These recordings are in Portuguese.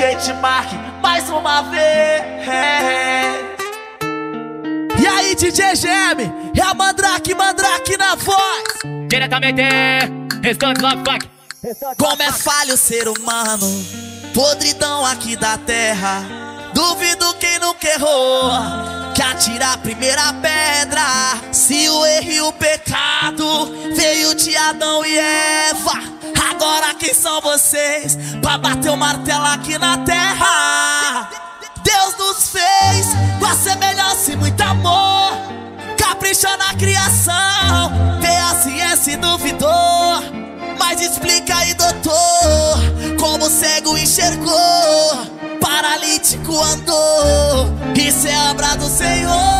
DJ T-Mark, mais uma vez. E aí, DJ GM, é a Mandrake, Mandrake na voz. Diretamente, Restante Love Funk. Como é falho o ser humano, podridão aqui da terra. Duvido quem nunca errou, que atira a primeira pedra. Se o erro e o pecado veio de Adão e Eva. Agora quem são vocês pra bater o martelo aqui na terra? Deus nos fez com a semelhança e muito amor. Capricha na criação, vê a ciência duvidou. Mas explica aí, doutor, como o cego enxergou, paralítico andou. Isso é obra do Senhor.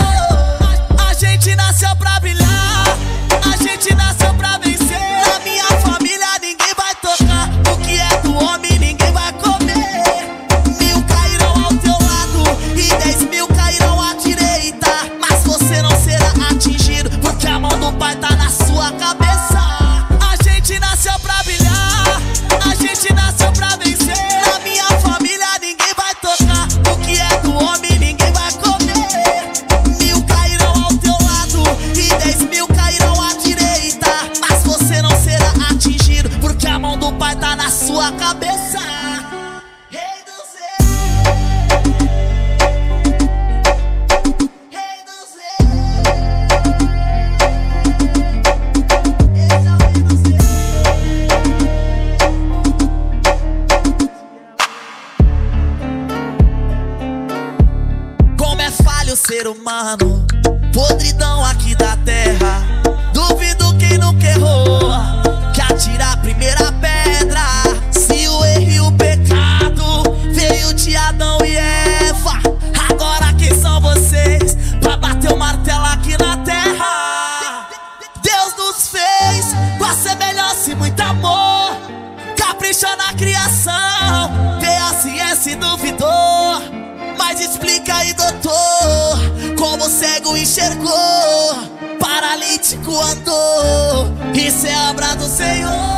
Ser humano, podridão aqui da terra. Duvido quem nunca errou, que atira a primeira pedra. Se o erro e o pecado veio de Adão e Eva, agora quem são vocês pra bater o martelo aqui na terra? Deus nos fez com a semelhança e muito amor. Capricha na criação, vê a ciência e como o cego enxergou, paralítico andou. Isso é obra do Senhor.